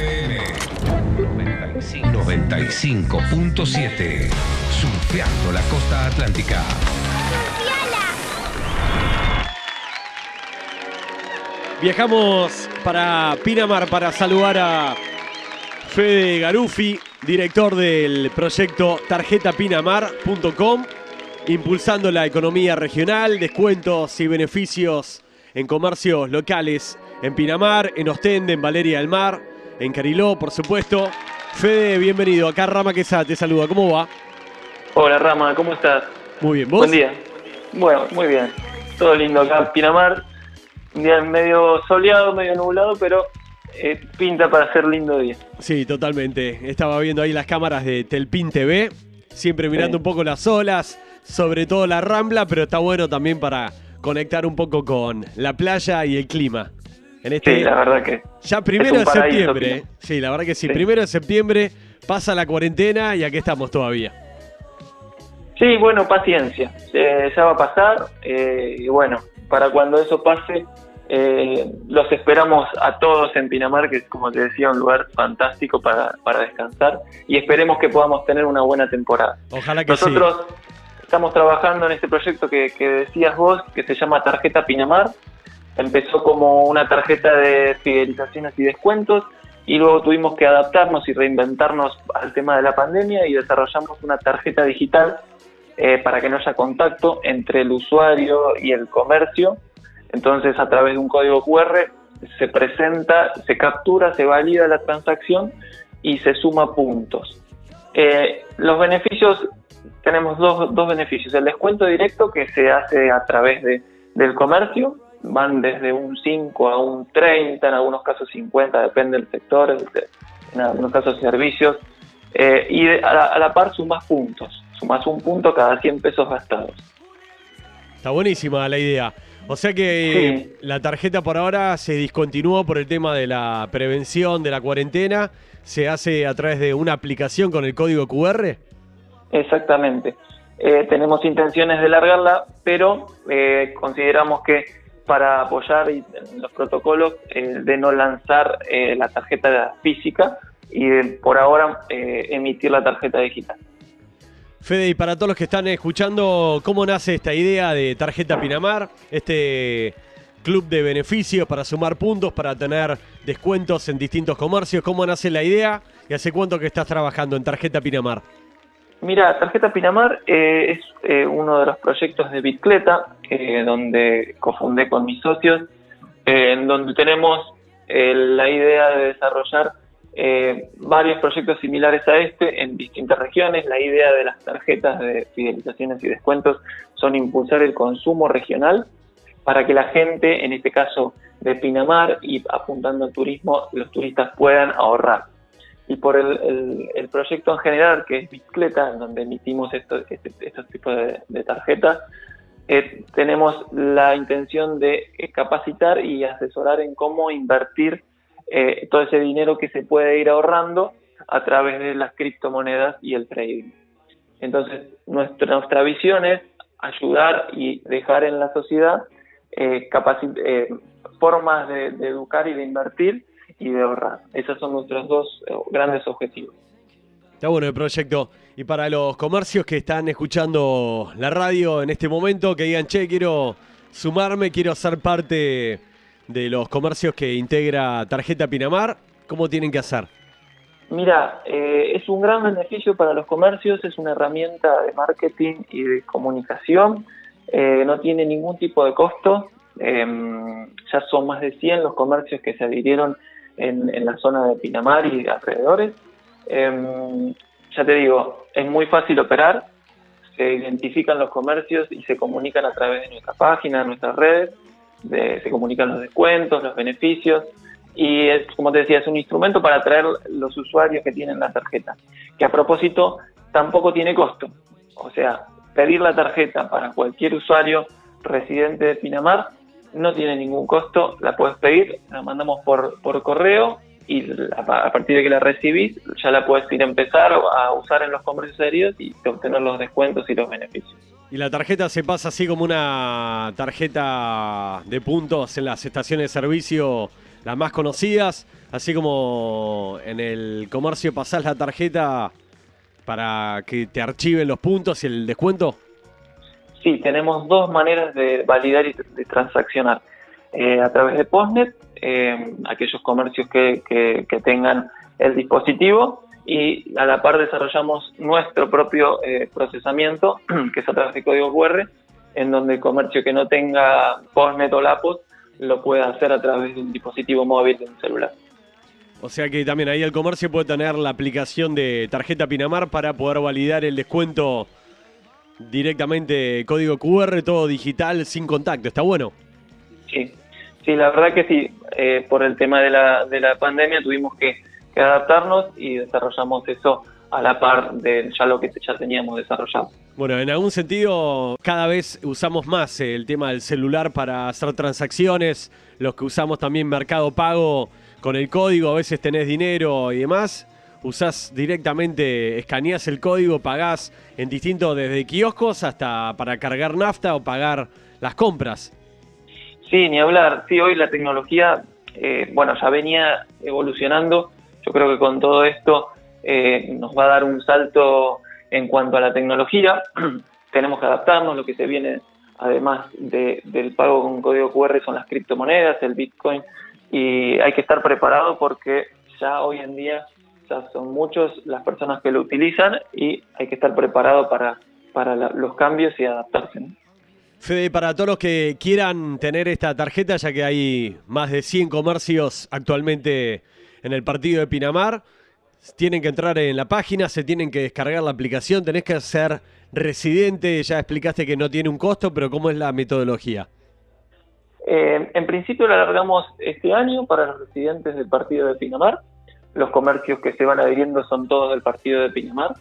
FM 95.7. Surfeando la costa atlántica. Viajamos para Pinamar para saludar a Fede Garufi, director del proyecto tarjetapinamar.com, impulsando la economía regional, descuentos y beneficios en comercios locales en Pinamar, en Ostende, en Valeria del Mar, en Cariló, por supuesto. Fede, bienvenido. Acá Rama Quesada te saluda. ¿Cómo va? Hola Rama, ¿cómo estás? Muy bien. ¿Vos? Buen día. Bueno, muy bien. Todo lindo acá en Pinamar. Un día medio soleado, medio nublado, pero eh, pinta para ser lindo día. Sí, totalmente. Estaba viendo ahí las cámaras de Telpin TV, siempre mirando Sí. un poco las olas, sobre todo la rambla, pero está bueno también para conectar un poco con la playa y el clima. En este, Sí, la verdad que ya primero de septiembre. Sí, la verdad que sí, Sí. primero de septiembre pasa la cuarentena y aquí estamos todavía. Sí, bueno, paciencia. Eh, ya va a pasar. eh, y bueno, para cuando eso pase, eh, los esperamos a todos en Pinamar, que es, como te decía, un lugar fantástico para, para descansar. Y esperemos que podamos tener una buena temporada. Ojalá que sí. Nosotros estamos trabajando en este proyecto que, que decías vos, que se llama Tarjeta Pinamar. Empezó como una tarjeta de fidelizaciones y descuentos y luego tuvimos que adaptarnos y reinventarnos al tema de la pandemia y desarrollamos una tarjeta digital eh, para que no haya contacto entre el usuario y el comercio. Entonces, a través de un código QR se presenta, se captura, se valida la transacción y se suma puntos. Eh, los beneficios, tenemos dos, dos beneficios. El descuento directo que se hace a través de, del comercio, van desde un 5 a un 30, en algunos casos 50, depende del sector, de- en algunos casos servicios. Eh, y a, la, a la par sumas puntos, sumas un punto cada 100 pesos gastados. Está buenísima la idea. O sea que la tarjeta por ahora se discontinuó por el tema de la prevención de la cuarentena. Se hace a través de una aplicación con el código QR. Exactamente. Eh, tenemos intenciones de largarla, pero eh, consideramos que para apoyar los protocolos eh, de no lanzar eh, la tarjeta física y de, por ahora eh, emitir la tarjeta digital. Fede, y para todos los que están escuchando, ¿cómo nace esta idea de Tarjeta Pinamar? Este club de beneficios para sumar puntos, para tener descuentos en distintos comercios. ¿Cómo nace la idea? ¿Y hace cuánto que estás trabajando en Tarjeta Pinamar? Mira, Tarjeta Pinamar eh, es eh, uno de los proyectos de Bicicleta, eh, donde cofundé con mis socios, eh, en donde tenemos eh, la idea de desarrollar varios proyectos similares a este en distintas regiones. La idea de las tarjetas de fidelizaciones y descuentos son impulsar el consumo regional para que la gente, en este caso de Pinamar y apuntando al turismo, los turistas puedan ahorrar y por el, el- el proyecto en general, que es Bicicleta, donde emitimos esto- este- estos tipos de, de tarjetas, eh, tenemos la intención de eh, capacitar y asesorar en cómo invertir eh, todo ese dinero que se puede ir ahorrando a través de las criptomonedas y el trading. Entonces, nuestra, nuestra visión es ayudar y dejar en la sociedad eh, eh, formas de, de educar y de invertir y de ahorrar. Esos son nuestros dos eh, grandes objetivos. Está bueno el proyecto. Y para los comercios que están escuchando la radio en este momento, que digan, che, quiero sumarme, quiero ser parte de los comercios que integra Tarjeta Pinamar, ¿cómo tienen que hacer? Mira, eh, es un gran beneficio para los comercios, es una herramienta de marketing y de comunicación, eh, no tiene ningún tipo de costo, eh, ya son más de 100 los comercios que se adhirieron en, en la zona de Pinamar y alrededores. Eh, ya te digo, es muy fácil operar, se identifican los comercios y se comunican a través de nuestra página, de nuestras redes, de- se comunican los descuentos, los beneficios, y es, como te decía, es un instrumento para atraer los usuarios que tienen la tarjeta, que a propósito tampoco tiene costo. O sea, pedir la tarjeta para cualquier usuario residente de Pinamar no tiene ningún costo, la puedes pedir, la mandamos por, por correo y a partir de que la recibís ya la puedes ir a empezar a usar en los comercios aéreos y obtener los descuentos y los beneficios. Y la tarjeta se pasa así como una tarjeta de puntos en las estaciones de servicio las más conocidas, así como en el comercio pasás la tarjeta para que te archiven los puntos y el descuento. Sí, tenemos dos maneras de validar y de transaccionar. Eh, a través de Postnet, eh, aquellos comercios que, que, tengan el dispositivo y a la par desarrollamos nuestro propio eh, procesamiento, que es a través de código QR, en donde el comercio que no tenga Postnet o Lapos lo puede hacer a través de un dispositivo móvil de un celular. O sea que también ahí el comercio puede tener la aplicación de tarjeta Pinamar para poder validar el descuento directamente código QR, todo digital, sin contacto. ¿Está bueno? Sí, sí, la verdad que sí. Eh, por el tema de la, de la pandemia tuvimos que, adaptarnos y desarrollamos eso a la par de ya lo que ya teníamos desarrollado. Bueno, en algún sentido cada vez usamos más el tema del celular para hacer transacciones, los que usamos también Mercado Pago con el código, a veces tenés dinero y demás, usás directamente, escaneás el código, pagás en distintos, desde kioscos hasta para cargar nafta o pagar las compras. Sí, ni hablar. Sí, hoy la tecnología, eh, bueno, ya venía evolucionando. Yo creo que con todo esto eh, nos va a dar un salto en cuanto a la tecnología. Tenemos que adaptarnos, lo que se viene además del pago con código QR son las criptomonedas, el Bitcoin, y hay que estar preparado porque ya hoy en día ya son muchos las personas que lo utilizan y hay que estar preparado para, para los cambios y adaptarse. Fede, para todos los que quieran tener esta tarjeta, ya que hay más de 100 comercios actualmente en el partido de Pinamar, tienen que entrar en la página, se tienen que descargar la aplicación, tenés que ser residente, ya explicaste que no tiene un costo, pero ¿cómo es la metodología? Eh, en principio la alargamos este año para los residentes del partido de Pinamar. Los comercios que se van adhiriendo son todos del partido de Pinamar.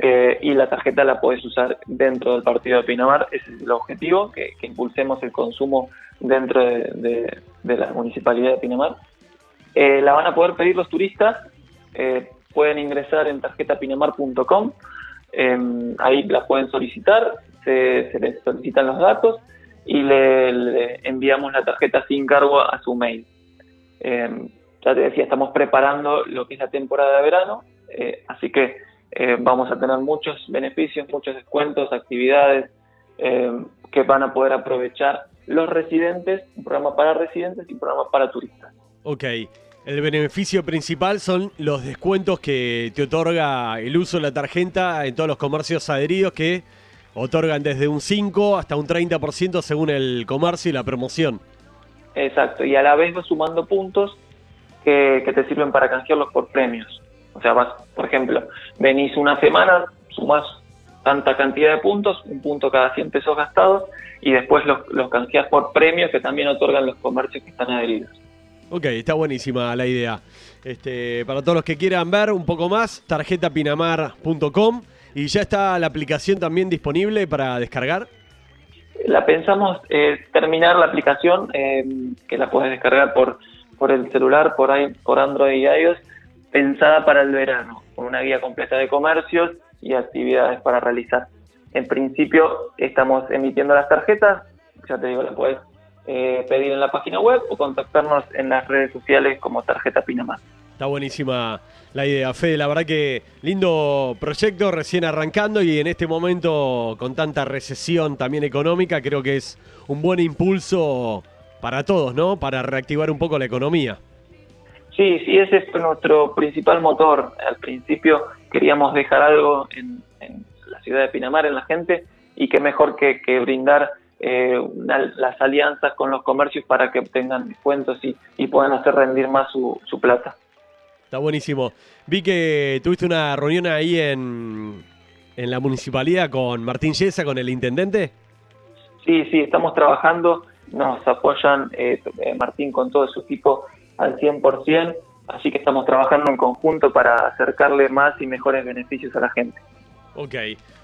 Eh, y la tarjeta la puedes usar dentro del partido de Pinamar. Ese es el objetivo, que, impulsemos el consumo dentro de, la municipalidad de Pinamar. Eh, la van a poder pedir los turistas. pueden ingresar en tarjetapinamar.com. ahí la pueden solicitar. Se, se les solicitan los datos y le, enviamos la tarjeta sin cargo a su mail. Em, ya te decía, estamos preparando lo que es la temporada de verano, eh, así que eh, vamos a tener muchos beneficios, muchos descuentos, actividades em, que van a poder aprovechar los residentes, un programa para residentes y un programa para turistas. Ok. El beneficio principal son los descuentos que te otorga el uso de la tarjeta en todos los comercios adheridos que otorgan desde un 5 hasta un 30% según el comercio y la promoción. Exacto, y a la vez vas sumando puntos que, te sirven para canjearlos por premios. O sea, vas, por ejemplo, venís una semana, sumas tanta cantidad de puntos, un punto cada 100 pesos gastados, y después los, los canjeas por premios que también otorgan los comercios que están adheridos. Ok, está buenísima la idea. Este, para todos los que quieran ver un poco más, tarjetapinamar.com ¿Y ya está la aplicación también disponible para descargar? La pensamos eh, terminar la aplicación, eh, que la puedes descargar por, por el celular, por, por Android y iOS, pensada para el verano, con una guía completa de comercios y actividades para realizar. En principio estamos emitiendo las tarjetas, ya te digo, la puedes eh, pedir en la página web o contactarnos en las redes sociales como Tarjeta Pinamar. Está buenísima la idea, Fede. La verdad que lindo proyecto, recién arrancando y en este momento con tanta recesión también económica, creo que es un buen impulso para todos, ¿no? Para reactivar un poco la economía. Sí, sí, ese es nuestro principal motor. Al principio queríamos dejar algo en, la ciudad de Pinamar, en la gente, y qué mejor que, brindar eh, las alianzas con los comercios para que obtengan descuentos y, puedan hacer rendir más su plata. Está buenísimo. Vi que tuviste una reunión ahí en, en la municipalidad con Martín Yesa, con el intendente. Sí, sí, estamos trabajando, nos apoyan eh, eh, Martín con todo su equipo al 100%, así que estamos trabajando en conjunto para acercarle más y mejores beneficios a la gente. Ok,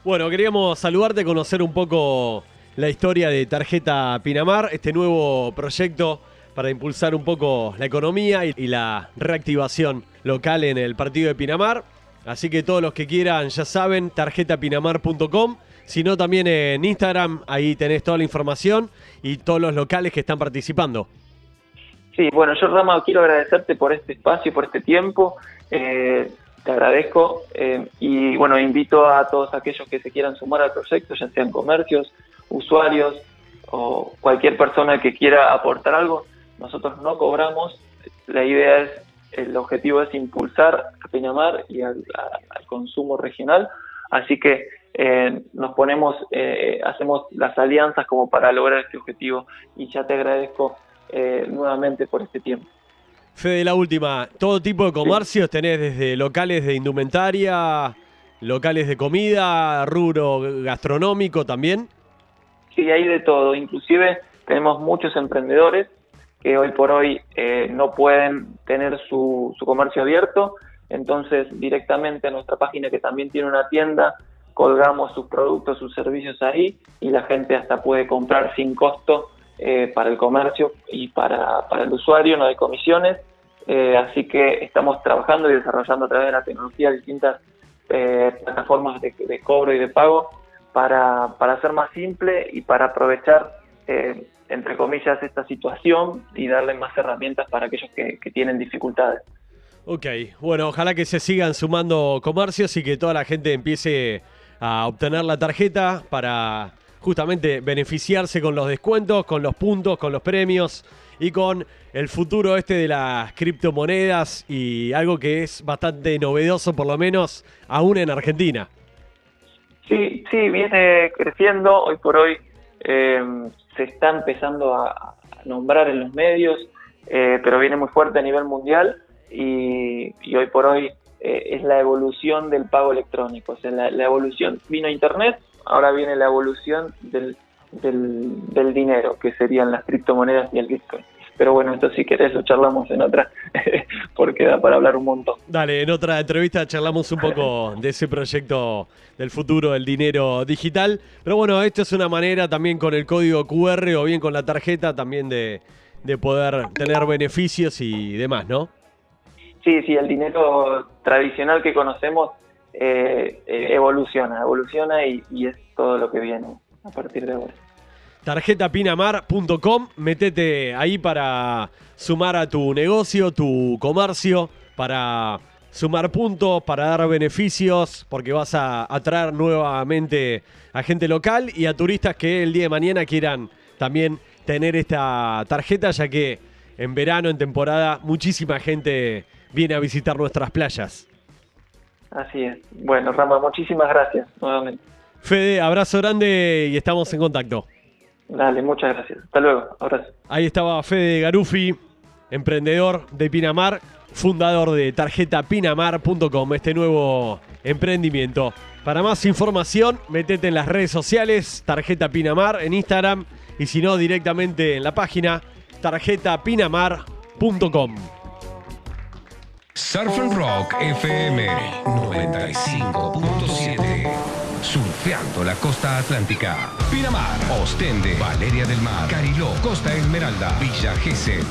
bueno, queríamos saludarte, conocer un poco la historia de Tarjeta Pinamar, este nuevo proyecto para impulsar un poco la economía y, la reactivación local en el partido de Pinamar. Así que todos los que quieran ya saben, tarjetapinamar.com. Si no, también en Instagram, ahí tenés toda la información y todos los locales que están participando. Sí, bueno, yo Rama quiero agradecerte por este espacio, por este tiempo. Eh, te agradezco eh, y bueno, invito a todos aquellos que se quieran sumar al proyecto, ya sean comercios, usuarios o cualquier persona que quiera aportar algo. Nosotros no cobramos, la idea es, el objetivo es impulsar a Pinamar y al, consumo regional, así que eh, nos ponemos, eh, hacemos las alianzas como para lograr este objetivo y ya te agradezco nuevamente por este tiempo. Fede, la última. Todo tipo de comercios tenés desde locales de indumentaria, locales de comida, rubro gastronómico también. Sí, hay de todo. Inclusive tenemos muchos emprendedores que hoy por hoy eh, no pueden tener su, su comercio abierto. Entonces, directamente a nuestra página, que también tiene una tienda, colgamos sus productos, sus servicios ahí y la gente hasta puede comprar sin costo eh, para el comercio y para, el usuario, no hay comisiones. Eh, así que estamos trabajando y desarrollando a través de la tecnología distintas eh, plataformas de, cobro y de pago para, para hacer más simple y para aprovechar, entre comillas, esta situación y darle más herramientas para aquellos que, que tienen dificultades. Ok, bueno, ojalá que se sigan sumando comercios y que toda la gente empiece a obtener la tarjeta para justamente beneficiarse con los descuentos, con los puntos, con los premios y con el futuro este de las criptomonedas y algo que es bastante novedoso, por lo menos aún en Argentina. Sí, sí, viene creciendo. Hoy por hoy eh, se está empezando a, nombrar en los medios, eh, pero viene muy fuerte a nivel mundial y, hoy por hoy eh, es la evolución del pago electrónico. O sea, la, evolución vino Internet ahora viene la evolución del, del, dinero, que serían las criptomonedas y el Bitcoin. Pero bueno, esto si querés lo charlamos en otra, porque da para hablar un montón. Dale, en otra entrevista charlamos un poco de ese proyecto del futuro del dinero digital. Pero bueno, esto es una manera también con el código QR o bien con la tarjeta también de poder tener beneficios y demás, ¿no? Sí, sí, el dinero tradicional que conocemos eh, eh, evoluciona, evoluciona y, es todo lo que viene a partir de ahora. Tarjetapinamar.com, metete ahí para sumar a tu negocio, tu comercio, para sumar puntos, para dar beneficios, porque vas a atraer nuevamente a gente local y a turistas que el día de mañana quieran también tener esta tarjeta, ya que en verano, en temporada, muchísima gente viene a visitar nuestras playas. Así es. Bueno, Rama, muchísimas gracias nuevamente. Fede, abrazo grande y estamos en contacto. Dale, muchas gracias. Hasta luego. Abrazo. Ahí estaba Fede Garufi, emprendedor de Pinamar, fundador de tarjetapinamar.com, este nuevo emprendimiento. Para más información, metete en las redes sociales, Tarjeta Pinamar en Instagram y si no, directamente en la página tarjetapinamar.com. Surf and Rock FM 95.7. Surfeando la costa atlántica. Pinamar, Ostende, Valeria del Mar, Cariló, Costa Esmeralda, Villa Gesell.